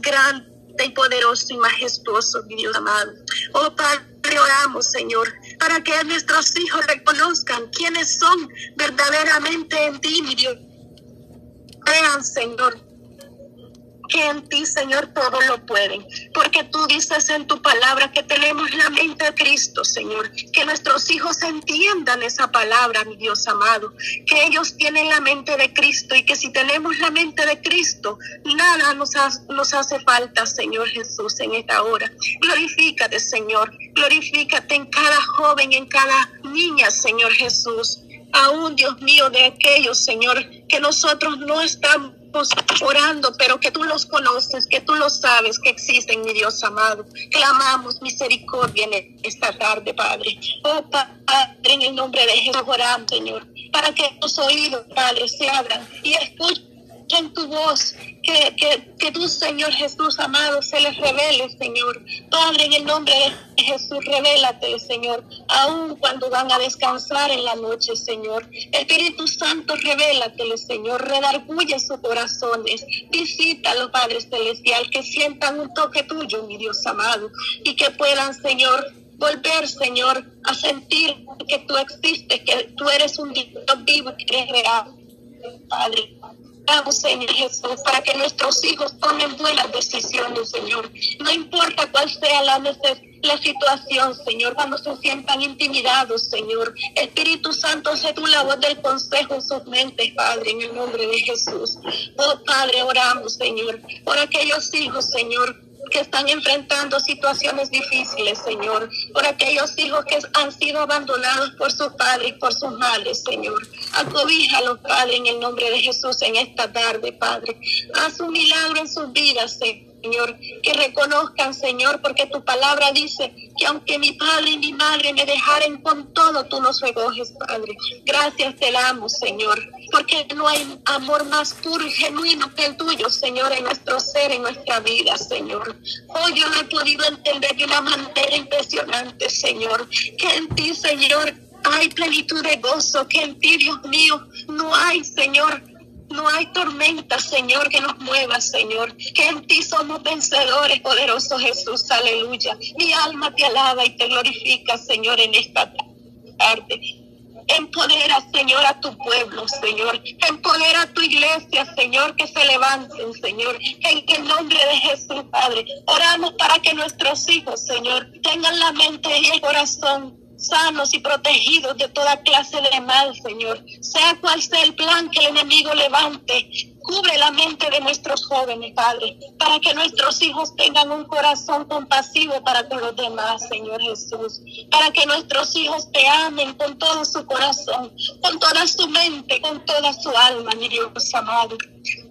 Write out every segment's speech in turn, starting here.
grande y poderoso y majestuoso, mi Dios amado. Oh Padre, oramos, Señor, para que nuestros hijos reconozcan quiénes son verdaderamente en ti, mi Dios. Vean, Señor, que en ti, Señor, todo lo pueden. Porque tú dices en tu palabra que tenemos la mente de Cristo, Señor. Que nuestros hijos entiendan esa palabra, mi Dios amado. Que ellos tienen la mente de Cristo y que si tenemos la mente de Cristo, nada nos, hace falta, Señor Jesús, en esta hora. Glorifícate, Señor. Glorifícate en cada joven, en cada niña, Señor Jesús. Aún, Dios mío, de aquellos, Señor, que nosotros no estamos orando, pero que tú los conoces, que tú los sabes que existen, mi Dios amado. Clamamos misericordia en esta tarde, Padre. Oh, Padre, en el nombre de Jesús oramos, Señor, para que los oídos, Padre, se abran y escuchen en tu voz, que, que, que tú, Señor Jesús amado, se les revele, Señor. Padre, en el nombre de Jesús, revélate, Señor, aun cuando van a descansar en la noche, Señor. Espíritu Santo, revélatele, Señor, redarguye sus corazones. Visítalo, Padre Celestial, que sientan un toque tuyo, mi Dios amado, y que puedan, Señor, volver, Señor, a sentir que tú existes, que tú eres un Dios vivo y que eres real, Padre. Señor Jesús, para que nuestros hijos tomen buenas decisiones, Señor. No importa cuál sea la la situación, Señor, cuando se sientan intimidados, Señor. Espíritu Santo, sé tú la voz del consejo en sus mentes, Padre, en el nombre de Jesús. Oh, Padre, oramos, Señor, por aquellos hijos, Señor, que están enfrentando situaciones difíciles, Señor, por aquellos hijos que han sido abandonados por sus padres y por sus madres, Señor. Acobíjalos, Padre, en el nombre de Jesús en esta tarde, Padre. Haz un milagro en sus vidas, Señor. Señor, que reconozcan, Señor, porque tu palabra dice que aunque mi padre y mi madre me dejaren con todo, tú nos recoges, Padre. Gracias te damos, Señor, porque no hay amor más puro y genuino que el tuyo, Señor, en nuestro ser, en nuestra vida, Señor. Hoy yo lo he podido entender de una manera impresionante, Señor, que en ti, Señor, hay plenitud de gozo, que en ti, Dios mío, no hay, Señor, no hay tormenta, Señor, que nos mueva, Señor. Que en ti somos vencedores, poderoso Jesús. Aleluya. Mi alma te alaba y te glorifica, Señor, en esta tarde. Empodera, Señor, a tu pueblo, Señor. Empodera a tu iglesia, Señor, que se levanten, Señor. En el nombre de Jesús, Padre. Oramos para que nuestros hijos, Señor, tengan la mente y el corazón sanos y protegidos de toda clase de mal, Señor. Sea cual sea el plan que el enemigo levante, cubre la mente de nuestros jóvenes, Padre, para que nuestros hijos tengan un corazón compasivo para con los demás, Señor Jesús. Para que nuestros hijos te amen con todo su corazón, con toda su mente, con toda su alma, mi Dios amado.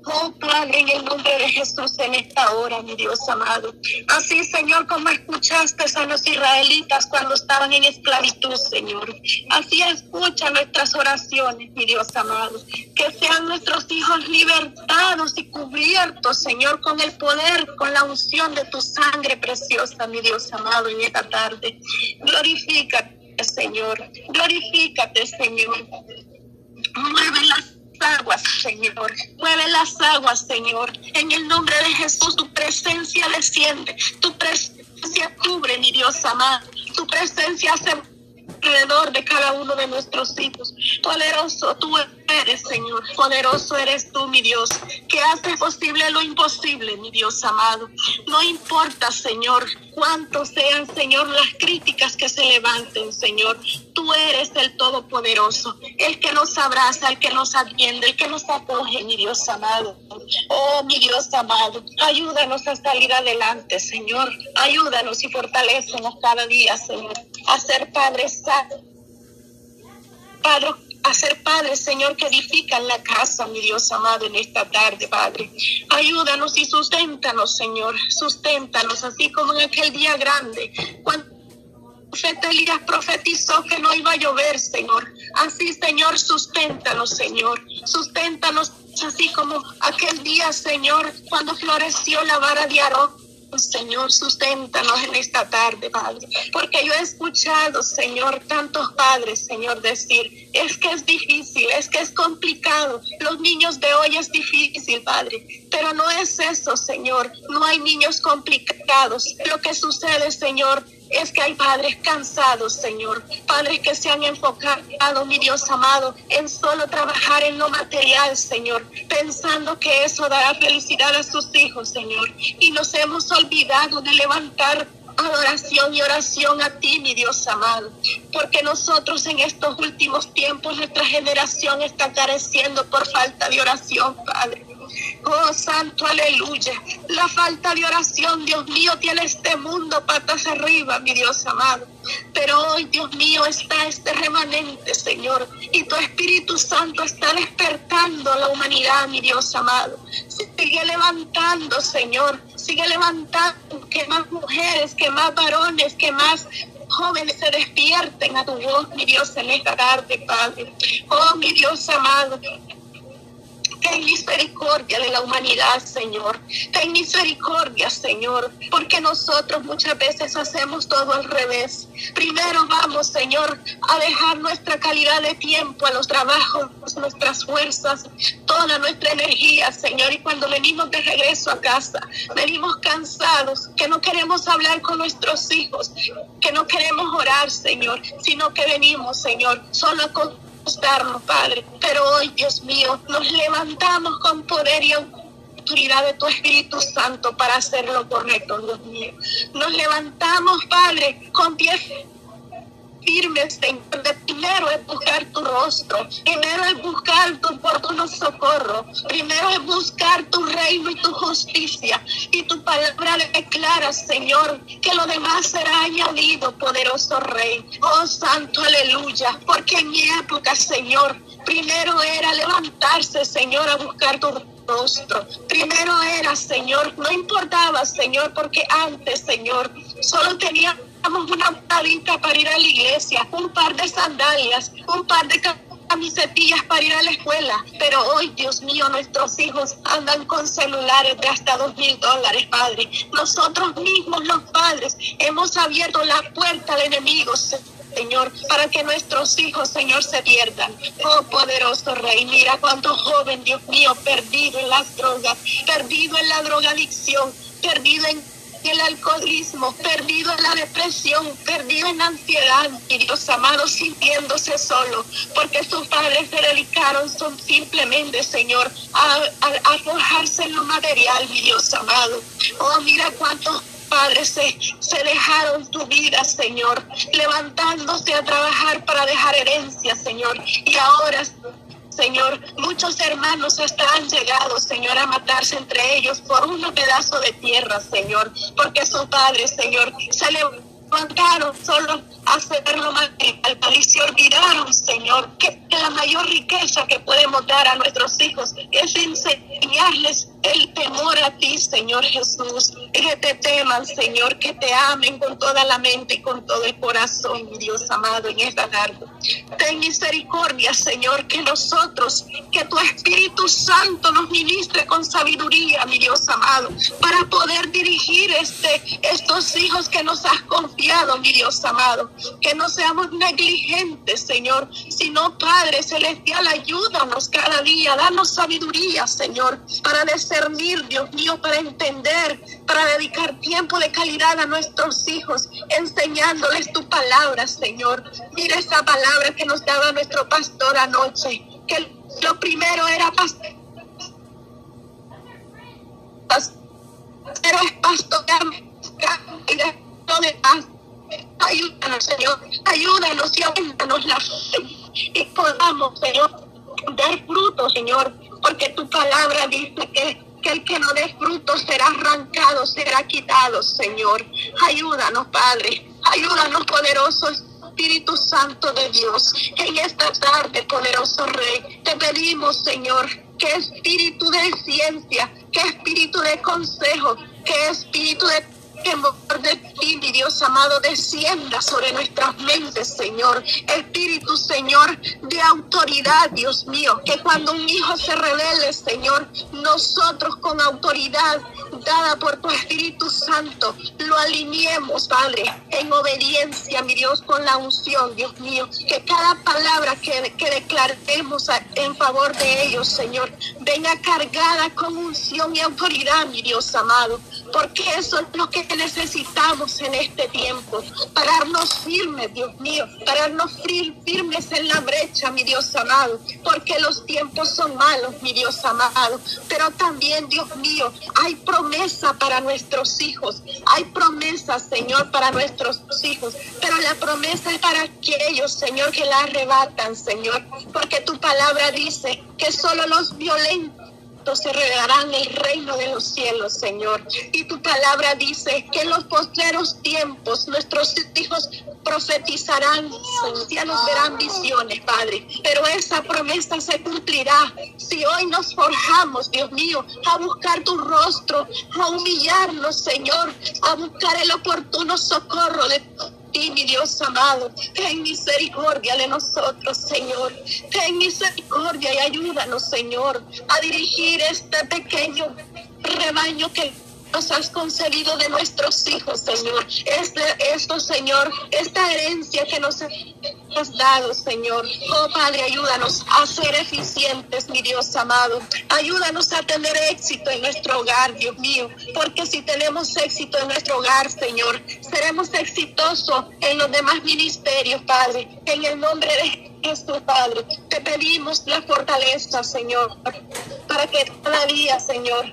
Oh, Padre, en el nombre de Jesús en esta hora, mi Dios amado. Así, Señor, como escuchaste a los israelitas cuando estaban en esclavitud, Señor. Así escucha nuestras oraciones, mi Dios amado. Que sean nuestros hijos libertados y cubiertos, Señor, con el poder, con la unción de tu sangre preciosa, mi Dios amado, en esta tarde. Glorifícate, Señor. Glorifícate, Señor. Mueve las aguas, Señor. Mueve las aguas, Señor. En el nombre de Jesús, tu presencia desciende. Tu presencia cubre, mi Dios amado. Tu presencia hace alrededor de cada uno de nuestros hijos. Poderoso tú eres, Señor. Poderoso eres tú, mi Dios, que hace posible lo imposible, mi Dios amado. No importa, Señor, cuántos sean, Señor, las críticas que se levanten, Señor. Tú eres el Todopoderoso, el que nos abraza, el que nos atiende, el que nos acoge, mi Dios amado. Oh, mi Dios amado, ayúdanos a salir adelante, Señor. Ayúdanos y fortalecenos cada día, Señor, a ser padres Padre, a ser padres, Señor, que edifican la casa, mi Dios amado, en esta tarde, Padre. Ayúdanos y susténtanos, Señor, susténtanos, así como en aquel día grande, cuando profeta Elías profetizó que no iba a llover, Señor. Así, Señor, susténtanos, Señor, susténtanos, así como aquel día, Señor, cuando floreció la vara de Aarón Señor, susténtanos en esta tarde, Padre. Porque yo he escuchado, Señor, tantos padres, Señor, decir, es que es difícil, es que es complicado. Los niños de hoy es difícil, Padre. Pero no es eso, Señor. No hay niños complicados. Lo que sucede, Señor, es que hay padres cansados, Señor, padres que se han enfocado, mi Dios amado, en solo trabajar en lo material, Señor, pensando que eso dará felicidad a sus hijos, Señor. Y nos hemos olvidado de levantar adoración y oración a ti, mi Dios amado, porque nosotros en estos últimos tiempos, nuestra generación está careciendo por falta de oración, Padre. Oh, santo, aleluya. La falta de oración, Dios mío, tiene este mundo patas arriba, mi Dios amado. Pero hoy, Dios mío, está este remanente, Señor. Y tu Espíritu Santo está despertando a la humanidad, mi Dios amado. Sigue levantando, Señor. Sigue levantando que más mujeres, que más varones, que más jóvenes se despierten a tu voz, mi Dios, en esta tarde, Padre. Oh, mi Dios amado. Ten misericordia de la humanidad, Señor. Ten misericordia, Señor, porque nosotros muchas veces hacemos todo al revés. Primero vamos, Señor, a dejar nuestra calidad de tiempo a los trabajos, nuestras fuerzas, toda nuestra energía, Señor. Y cuando venimos de regreso a casa, venimos cansados, que no queremos hablar con nuestros hijos, que no queremos orar, Señor, sino que venimos, Señor, solo Padre. Pero hoy, Dios mío, nos levantamos con poder y autoridad de tu Espíritu Santo para hacer lo correcto, Dios mío. Nos levantamos, Padre, con pies firmes, Primero es buscar tu rostro, primero es buscar tu oportuno socorro, primero es buscar tu reino y tu justicia. Y tu palabra declara, Señor, que lo demás será añadido, poderoso Rey. Oh Santo, aleluya, porque en mi época, Señor, primero era levantarse, Señor, a buscar tu rostro. Primero era, Señor, no importaba, Señor, porque antes, Señor, solo tenía una palita para ir a la iglesia, un par de sandalias, un par de camisetillas para ir a la escuela. Pero hoy, Dios mío, nuestros hijos andan con celulares de hasta dos mil dólares, Padre. Nosotros mismos, los padres, hemos abierto la puerta al enemigo. Señor, para que nuestros hijos, Señor, se pierdan. Oh, poderoso Rey, mira cuánto joven, Dios mío, perdido en las drogas, perdido en la drogadicción, perdido en el alcoholismo, perdido en la depresión, perdido en la ansiedad, Dios amado, sintiéndose solo, porque sus padres se dedicaron son simplemente, Señor, a, a, en lo material, mi Dios amado. Oh, mira cuántos padres se, se, dejaron su vida, Señor, levantándose a trabajar para dejar herencia, Señor. Y ahora, Señor, muchos hermanos hasta han llegado, Señor, a matarse entre ellos por un pedazo de tierra, Señor, porque su padre, Señor, se levantaron solo a hacerlo material y se olvidaron, Señor, que la mayor riqueza que podemos dar a nuestros hijos es enseñarles el temor a ti, Señor Jesús, que te teman, Señor, que te amen con toda la mente y con todo el corazón, Dios amado, en esta tarde. Ten misericordia, Señor, que nosotros, que tu Espíritu Santo nos ministre con sabiduría, mi Dios amado, para poder dirigir este, estos hijos que nos has confiado, mi Dios amado. Que no seamos negligentes, Señor, sino Padre Celestial, ayúdanos cada día, danos sabiduría, Señor, para discernir, Dios mío, para entender, para dedicar tiempo de calidad a nuestros hijos, enseñándoles tu palabra, Señor. Mira esa palabra que nos daba nuestro pastor anoche, que lo primero era pastor. Pero es pastorear de paz. Ayúdanos, Señor. Ayúdanos y aumentanos la fe. Y podamos, Señor, dar fruto, Señor. Porque tu palabra dice que que el que no dé fruto será arrancado, será quitado, Señor. Ayúdanos, Padre. Ayúdanos, poderoso Espíritu Santo de Dios. En esta tarde, poderoso Rey, te pedimos, Señor, que espíritu de ciencia, que espíritu de consejo, que espíritu de temor de ti, mi Dios amado, descienda sobre nuestras mentes, Señor. Espíritu, Señor, de autoridad, Dios mío, que cuando un hijo se revele, Señor, nosotros con autoridad dada por tu Espíritu Santo, lo alineemos, Padre, en obediencia, mi Dios, con la unción, Dios mío. Que cada palabra que, que declaremos en favor de ellos, Señor, venga cargada con unción y autoridad, mi Dios amado, porque eso es lo que necesitamos en este tiempo. Pararnos firmes, Dios mío, pararnos firmes en la brecha, mi Dios amado, porque los tiempos son malos, mi Dios amado, pero también, Dios mío, hay promesa para nuestros hijos, hay promesa, Señor, para nuestros hijos, pero la promesa es para aquellos, Señor, que la arrebatan, Señor, porque tu palabra dice que solo los violentos se regarán el reino de los cielos, Señor. Y tu palabra dice que en los postreros tiempos nuestros hijos profetizarán, ancianos verán visiones, Padre. Pero esa promesa se cumplirá si hoy nos forjamos, Dios mío, a buscar tu rostro, a humillarnos, Señor, a buscar el oportuno socorro de mi Dios amado. Ten misericordia de nosotros, Señor. Ten misericordia y ayúdanos, Señor, a dirigir este pequeño rebaño que nos has concedido de nuestros hijos, Señor. Este, esto, Señor, esta herencia que nos has dado, Señor. Oh Padre, ayúdanos a ser eficientes, mi Dios amado. Ayúdanos a tener éxito en nuestro hogar, Dios mío. Porque si tenemos éxito en nuestro hogar, Señor, seremos exitosos en los demás ministerios, Padre. En el nombre de Jesús, Padre, te pedimos la fortaleza, Señor, para que cada día, Señor,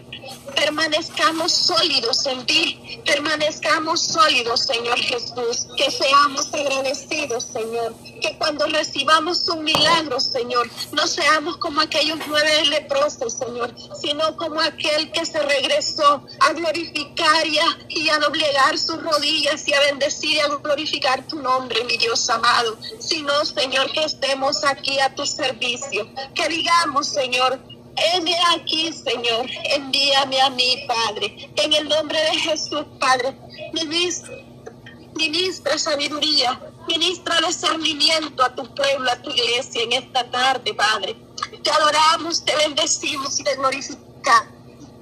permanezcamos sólidos en ti, permanezcamos sólidos, Señor Jesús, que seamos agradecidos, Señor, que cuando recibamos un milagro, Señor, no seamos como aquellos nueve leprosos, Señor, sino como aquel que se regresó a glorificar y a, y a doblegar sus rodillas y a bendecir y a glorificar tu nombre, mi Dios amado, sino, Señor, que estemos aquí a tu servicio, que digamos, Señor, Heme aquí, Señor. Envíame a mí, Padre. En el nombre de Jesús, Padre. Ministra, ministra sabiduría. Ministra discernimiento a tu pueblo, a tu iglesia en esta tarde, Padre. Te adoramos, te bendecimos y te glorificamos.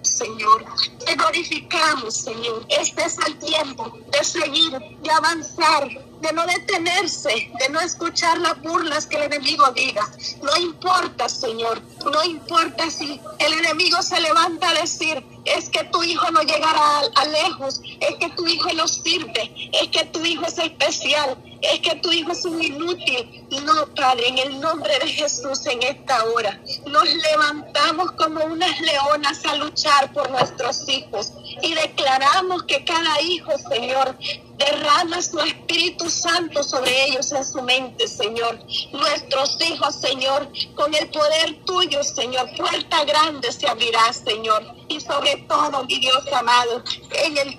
Señor. Te glorificamos, Señor. Este es el tiempo de seguir, de avanzar, de no detenerse, de no escuchar las burlas que el enemigo diga. No importa, Señor, no importa si el enemigo se levanta a decir, es que tu hijo no llegará a, lejos, es que tu hijo no sirve, es que tu hijo es especial, es que tu hijo es un inútil. No, Padre, en el nombre de Jesús en esta hora, nos levantamos como unas leonas a luchar por nuestros hijos y declaramos que cada hijo, Señor, derrama su Espíritu Santo sobre ellos en su mente, Señor. Nuestros hijos, Señor, con el poder tuyo, Señor, puerta grande se abrirá, Señor. Y sobre todo, mi Dios amado, en el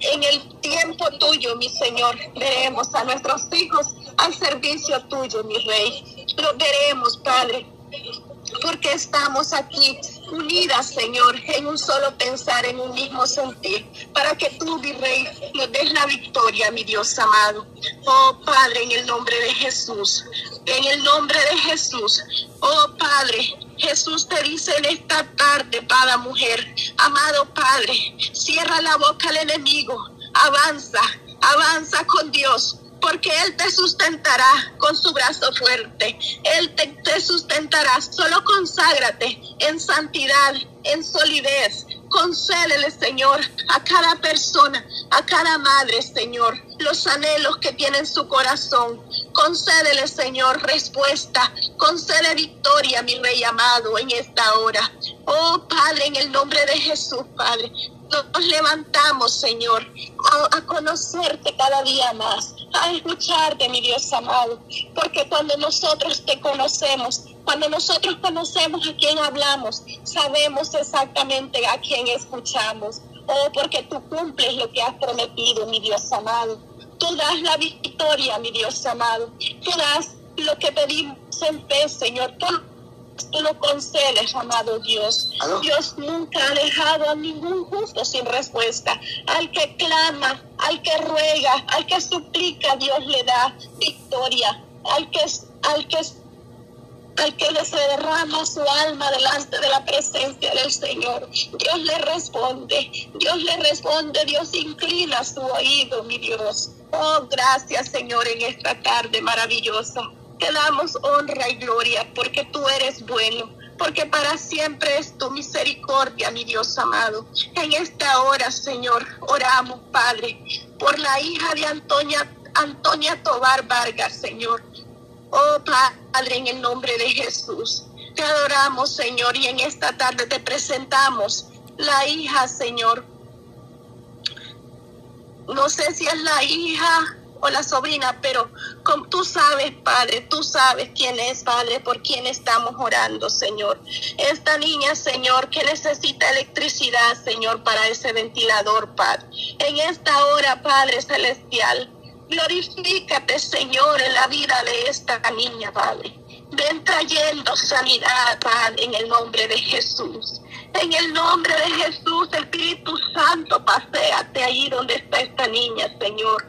en el tiempo tuyo, mi Señor, veremos a nuestros hijos al servicio tuyo, mi Rey. Lo veremos, Padre, porque estamos aquí unidas, Señor, en un solo pensar, en un mismo sentir, para que tú, mi Rey, nos des la victoria, mi Dios amado. Oh Padre, en el nombre de Jesús, en el nombre de Jesús, oh Padre, Jesús te dice en esta tarde, Padre mujer, amado Padre, cierra la boca al enemigo, avanza, avanza con Dios, porque Él te sustentará con su brazo fuerte. Él te, sustentará. Solo conságrate en santidad, en solidez. Concédele, Señor, a cada persona, a cada madre, Señor, los anhelos que tiene en su corazón. Concédele, Señor, respuesta. Concede victoria, mi Rey amado, en esta hora. Oh, Padre, en el nombre de Jesús, Padre, nos levantamos, Señor, a, conocerte cada día más a escucharte, mi Dios amado, porque cuando nosotros te conocemos, cuando nosotros conocemos a quién hablamos, sabemos exactamente a quién escuchamos. Oh, porque tú cumples lo que has prometido, mi Dios amado. Tú das la victoria, mi Dios amado. Tú das lo que pedimos en fe, Señor. Tú tú lo concedes, amado Dios. Dios nunca ha dejado a ningún justo sin respuesta. Al que clama, al que ruega, al que suplica, Dios le da victoria. Al que, al que al que se derrama su alma delante de la presencia del Señor. Dios le responde, Dios le responde, Dios inclina su oído, mi Dios. Oh, gracias Señor en esta tarde maravillosa. Te damos honra y gloria porque tú eres bueno, porque para siempre es tu misericordia, mi Dios amado. En esta hora, Señor, oramos, Padre, por la hija de Antonia, Antonia Tobar Vargas, Señor. Oh Padre, en el nombre de Jesús, te adoramos, Señor, y en esta tarde te presentamos la hija, Señor. No sé si es la hija o la sobrina, pero como tú sabes, Padre, tú sabes quién es, Padre, por quién estamos orando, Señor. Esta niña, Señor, que necesita electricidad, Señor, para ese ventilador, Padre. En esta hora, Padre Celestial, Glorifícate, Señor, en la vida de esta niña, Padre. Ven trayendo sanidad, Padre, en el nombre de Jesús. En el nombre de Jesús, Espíritu Santo, paséate ahí donde está esta niña, Señor.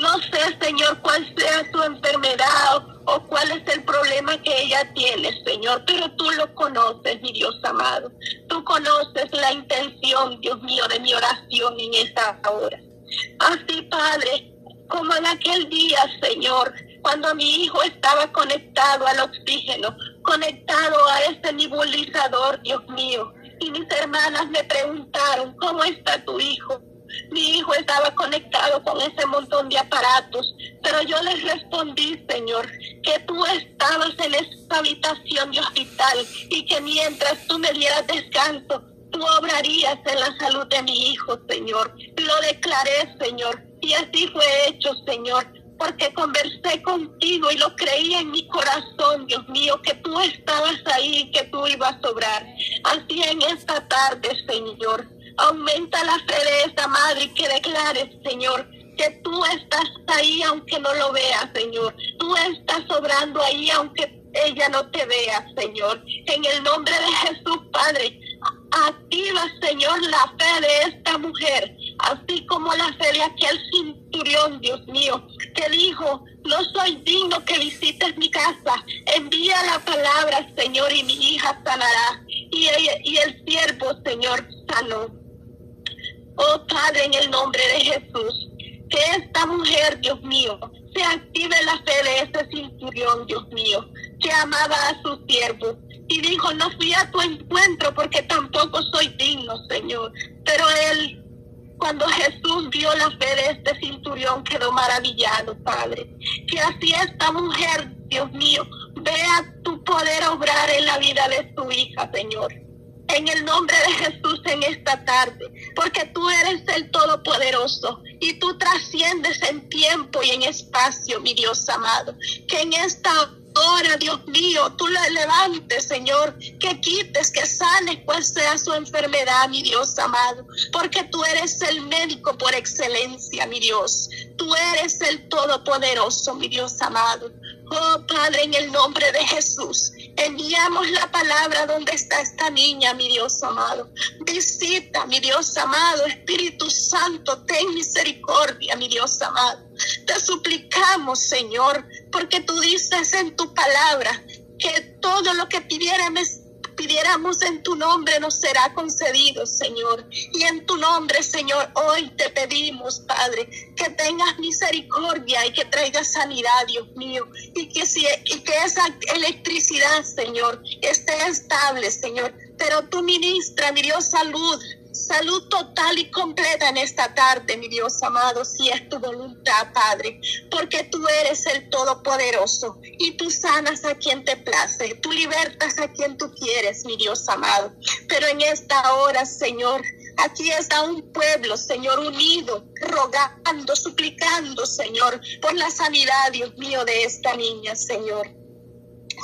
No sé, Señor, cuál sea su enfermedad o cuál es el problema que ella tiene, Señor, pero tú lo conoces, mi Dios amado. Tú conoces la intención, Dios mío, de mi oración en esta hora. Así, Padre, como en aquel día, Señor, cuando mi hijo estaba conectado al oxígeno, conectado a ese nebulizador, Dios mío. Y mis hermanas me preguntaron, ¿cómo está tu hijo? Mi hijo estaba conectado con ese montón de aparatos, pero yo les respondí, Señor, que tú estabas en esa habitación de hospital y que mientras tú me dieras descanso, tú obrarías en la salud de mi hijo, Señor. Lo declaré, Señor. Y así fue hecho, Señor, porque conversé contigo y lo creía en mi corazón, Dios mío, que tú estabas ahí, que tú ibas a obrar. Así en esta tarde, Señor, aumenta la fe de esta madre y que declares, Señor, que tú estás ahí aunque no lo veas, Señor. Tú estás obrando ahí aunque ella no te vea, Señor. En el nombre de Jesús, Padre, activa, Señor, la fe de esta mujer, así como la fe de aquel centurión, Dios mío, que dijo, no soy digno que visites mi casa, envía la palabra, Señor, y mi hija sanará. Y el siervo, Señor, sanó. Oh Padre, en el nombre de Jesús, que esta mujer, Dios mío, se active la fe de ese centurión, Dios mío, que amaba a su siervo, y dijo, no fui a tu encuentro porque tampoco soy digno, Señor. Pero él, cuando Jesús vio la fe de este cinturón, quedó maravillado, Padre. Que así esta mujer, Dios mío, vea tu poder obrar en la vida de su hija, Señor. En el nombre de Jesús en esta tarde, porque tú eres el Todopoderoso y tú trasciendes en tiempo y en espacio, mi Dios amado. Que en esta Ahora, Dios mío, tú la levantes, Señor, que quites, que sanes cual sea su enfermedad, mi Dios amado, porque tú eres el médico por excelencia, mi Dios. Tú eres el todopoderoso, mi Dios amado. Oh Padre, en el nombre de Jesús, enviamos la palabra donde está esta niña, mi Dios amado. Visita, mi Dios amado, Espíritu Santo, ten misericordia, mi Dios amado. Te suplicamos, Señor, porque tú dices en tu palabra que todo lo que pidiéramos, pidiéramos en tu nombre nos será concedido, Señor. Y en tu nombre, Señor, hoy te pedimos, Padre, que tengas misericordia y que traigas sanidad, Dios mío. Y que, si, y que esa electricidad, Señor, esté estable, Señor. Pero tú ministra, mi Dios, salud, salud total y completa en esta tarde, mi Dios amado, si es tu voluntad, Padre, porque tú eres el Todopoderoso y tú sanas a quien te place, tú libertas a quien tú quieres, mi Dios amado. Pero en esta hora, Señor, Aquí está un pueblo, Señor, unido, rogando, suplicando, Señor, por la sanidad, Dios mío, de esta niña, Señor.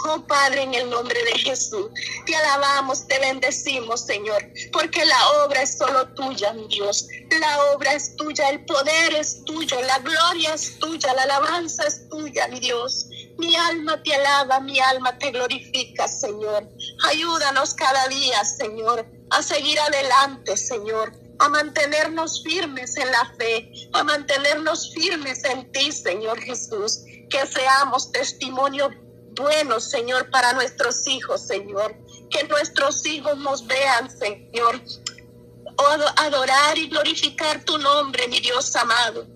Oh Padre, en el nombre de Jesús, te alabamos, te bendecimos, Señor, porque la obra es solo tuya, mi Dios. La obra es tuya, el poder es tuyo, la gloria es tuya, la alabanza es tuya, mi Dios. Mi alma te alaba, mi alma te glorifica, Señor. Ayúdanos cada día, Señor, a seguir adelante, Señor a mantenernos firmes en la fe, a mantenernos firmes en ti, Señor Jesús, que seamos testimonio buenos, Señor, para nuestros hijos, Señor. Que nuestros hijos nos vean, Señor. Adorar y glorificar tu nombre, mi Dios amado.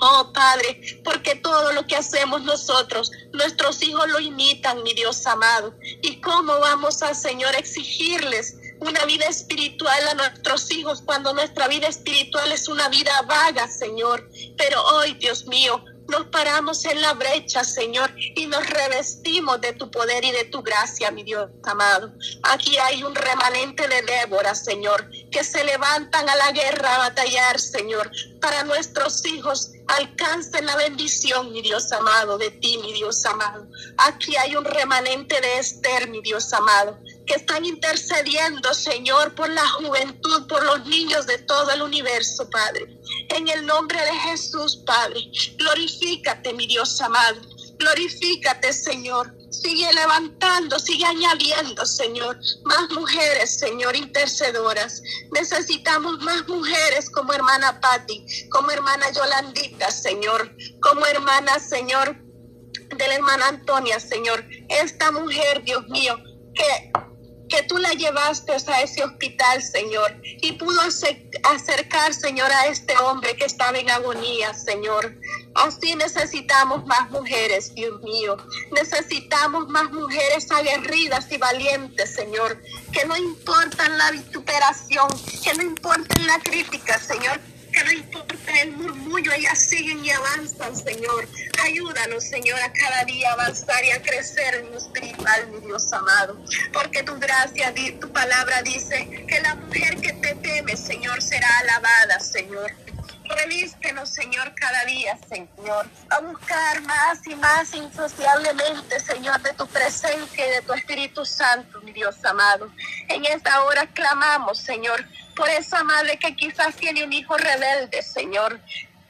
Oh Padre, porque todo lo que hacemos nosotros, nuestros hijos lo imitan, mi Dios amado. ¿Y cómo vamos a, Señor, exigirles una vida espiritual a nuestros hijos cuando nuestra vida espiritual es una vida vaga, Señor? Pero hoy, Dios mío, nos paramos en la brecha, Señor, y nos revestimos de tu poder y de tu gracia, mi Dios amado. Aquí hay un remanente de Débora, Señor, que se levantan a la guerra a batallar, Señor, para nuestros hijos alcancen la bendición, mi Dios amado, de ti, mi Dios amado. Aquí hay un remanente de Esther, mi Dios amado, que están intercediendo, Señor, por la juventud, por los niños de todo el universo, Padre. En el nombre de Jesús, Padre, glorifícate, mi Dios amado. Glorifícate, Señor. Sigue levantando, sigue añadiendo, Señor, más mujeres, Señor, intercedoras. Necesitamos más mujeres como hermana Patti, como hermana Yolandita, Señor, como hermana, Señor, de la hermana Antonia, Señor. Esta mujer, Dios mío, que que tú la llevaste a ese hospital, Señor, y pudo acercar, Señor, a este hombre que estaba en agonía, Señor. Así necesitamos más mujeres, Dios mío. Necesitamos más mujeres aguerridas y valientes, Señor, que no importan la vituperación, que no importan la crítica, Señor, que no importa el murmullo, ellas siguen y avanzan, Señor. Ayúdanos, Señor, a cada día avanzar y a crecer en lo espiritual, mi Dios amado. Porque tu gracia, tu palabra dice que la mujer que te teme, Señor, será alabada, Señor. Revístenos, Señor, cada día, Señor, a buscar más y más insociablemente, Señor, de tu presencia y de tu Espíritu Santo, mi Dios amado. En esta hora clamamos, Señor, por esa madre que quizás tiene un hijo rebelde, Señor.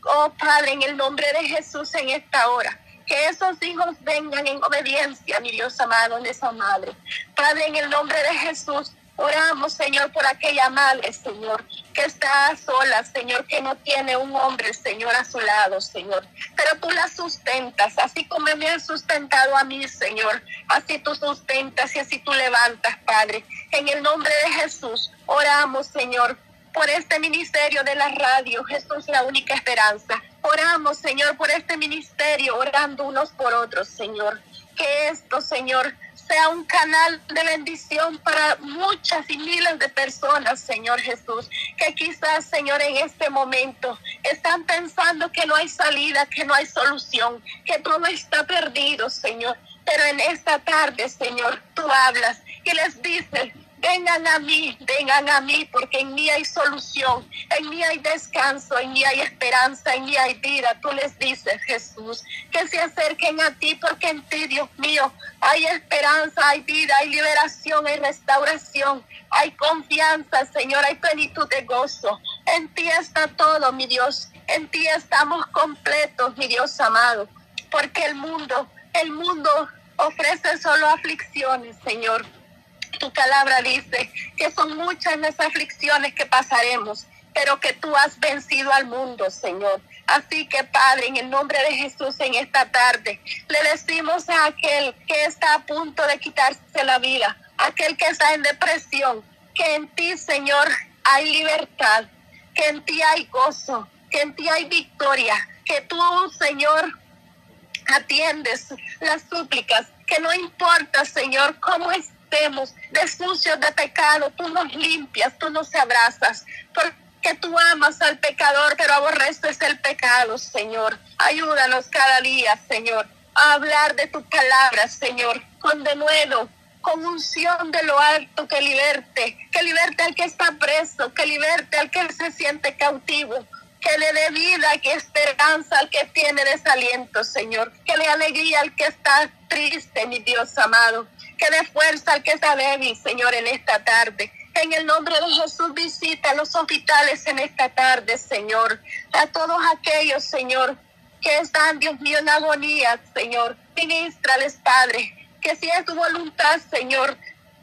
Oh Padre, en el nombre de Jesús en esta hora. Que esos hijos vengan en obediencia, mi Dios amado, en esa madre. Padre, en el nombre de Jesús, Oramos, Señor, por aquella madre, Señor, que está sola, Señor, que no tiene un hombre, Señor, a su lado, Señor. Pero tú la sustentas, así como me has sustentado a mí, Señor. Así tú sustentas y así tú levantas, Padre. En el nombre de Jesús, oramos, Señor, por este ministerio de la radio. Jesús, la única esperanza. Oramos, Señor, por este ministerio, orando unos por otros, Señor. Que esto, Señor, sea un canal de bendición para muchas y miles de personas, Señor Jesús, que quizás, Señor, en este momento están pensando que no hay salida, que no hay solución, que todo está perdido, Señor. Pero en esta tarde, Señor, tú hablas y les dices, Vengan a mí, vengan a mí, porque en mí hay solución, en mí hay descanso, en mí hay esperanza, en mí hay vida. Tú les dices, Jesús, que se acerquen a ti, porque en ti, Dios mío, hay esperanza, hay vida, hay liberación, hay restauración, hay confianza, Señor, hay plenitud de gozo. En ti está todo, mi Dios. En ti estamos completos, mi Dios amado, porque el mundo, el mundo ofrece solo aflicciones, Señor tu palabra dice que son muchas las aflicciones que pasaremos, pero que tú has vencido al mundo, Señor. Así que, Padre, en el nombre de Jesús, en esta tarde, le decimos a aquel que está a punto de quitarse la vida, aquel que está en depresión, que en ti, Señor, hay libertad, que en ti hay gozo, que en ti hay victoria, que tú, Señor, atiendes las súplicas, que no importa, Señor, cómo es de sucios de pecado, tú nos limpias, tú nos abrazas, porque tú amas al pecador, pero aborreces el pecado, Señor. Ayúdanos cada día, Señor, a hablar de tu palabra, Señor, con denuedo, con unción de lo alto que liberte, que liberte al que está preso, que liberte al que se siente cautivo, que le dé vida, que esperanza al que tiene desaliento, Señor, que le alegría al que está triste, mi Dios amado que dé fuerza al que está débil, Señor, en esta tarde. En el nombre de Jesús visita los hospitales en esta tarde, Señor. A todos aquellos, Señor, que están, Dios mío, en agonía, Señor. Ministrales, Padre. Que si es tu voluntad, Señor,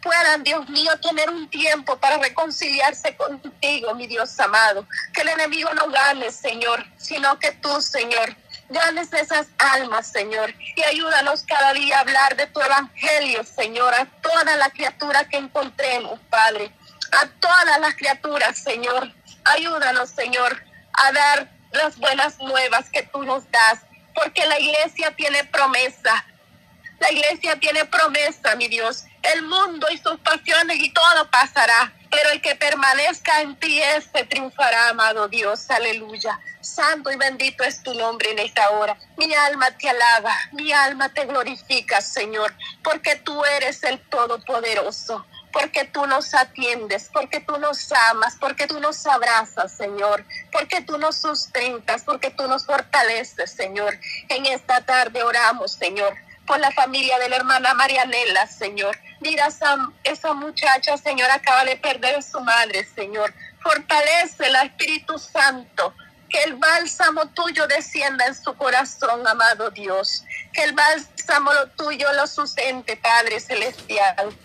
puedan, Dios mío, tener un tiempo para reconciliarse contigo, mi Dios amado. Que el enemigo no gane, Señor, sino que tú, Señor, ganes esas almas, Señor, y ayúdanos cada día a hablar de tu evangelio, Señor, a toda la criatura que encontremos, Padre, a todas las criaturas, Señor. Ayúdanos, Señor, a dar las buenas nuevas que tú nos das, porque la iglesia tiene promesa. La iglesia tiene promesa, mi Dios. El mundo y sus pasiones y todo pasará, pero el que permanezca en ti, este triunfará, amado Dios. Aleluya. Santo y bendito es tu nombre en esta hora. Mi alma te alaba, mi alma te glorifica, Señor, porque tú eres el Todopoderoso porque tú nos atiendes, porque tú nos amas, porque tú nos abrazas, Señor, porque tú nos sustentas, porque tú nos fortaleces, Señor. En esta tarde oramos, Señor, por la familia de la hermana Marianela, Señor. Mira, esa, esa muchacha, Señor, acaba de perder a su madre, Señor. Fortalece el Espíritu Santo. Que el bálsamo tuyo descienda en su corazón, amado Dios. Que el bálsamo tuyo lo sustente, Padre Celestial.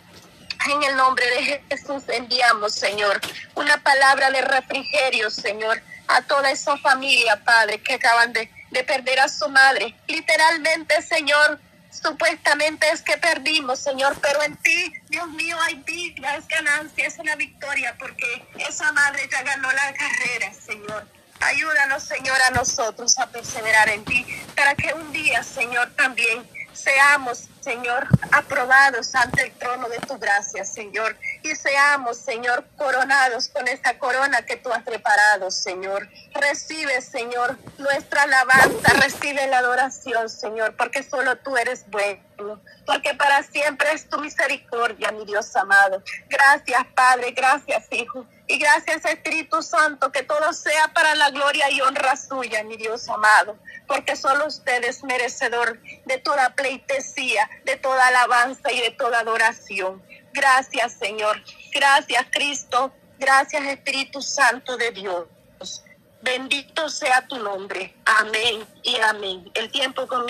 En el nombre de Jesús enviamos, Señor, una palabra de refrigerio, Señor, a toda esa familia, Padre, que acaban de, de perder a su madre. Literalmente, Señor, supuestamente es que perdimos, Señor, pero en ti, Dios mío, hay vida, es ganancia, es una victoria, porque esa madre ya ganó la carrera, Señor. Ayúdanos, Señor, a nosotros a perseverar en ti, para que un día, Señor, también seamos, Señor, aprobados ante el trono de tu gracia, Señor. Y seamos, Señor, coronados con esta corona que tú has preparado, Señor. Recibe, Señor, nuestra alabanza, recibe la adoración, Señor, porque solo tú eres bueno, porque para siempre es tu misericordia, mi Dios amado. Gracias, Padre, gracias, Hijo. Y gracias Espíritu Santo, que todo sea para la gloria y honra suya, mi Dios amado, porque solo usted es merecedor de toda pleitesía, de toda alabanza y de toda adoración. Gracias Señor, gracias Cristo, gracias Espíritu Santo de Dios. Bendito sea tu nombre. Amén y amén. El tiempo comienza.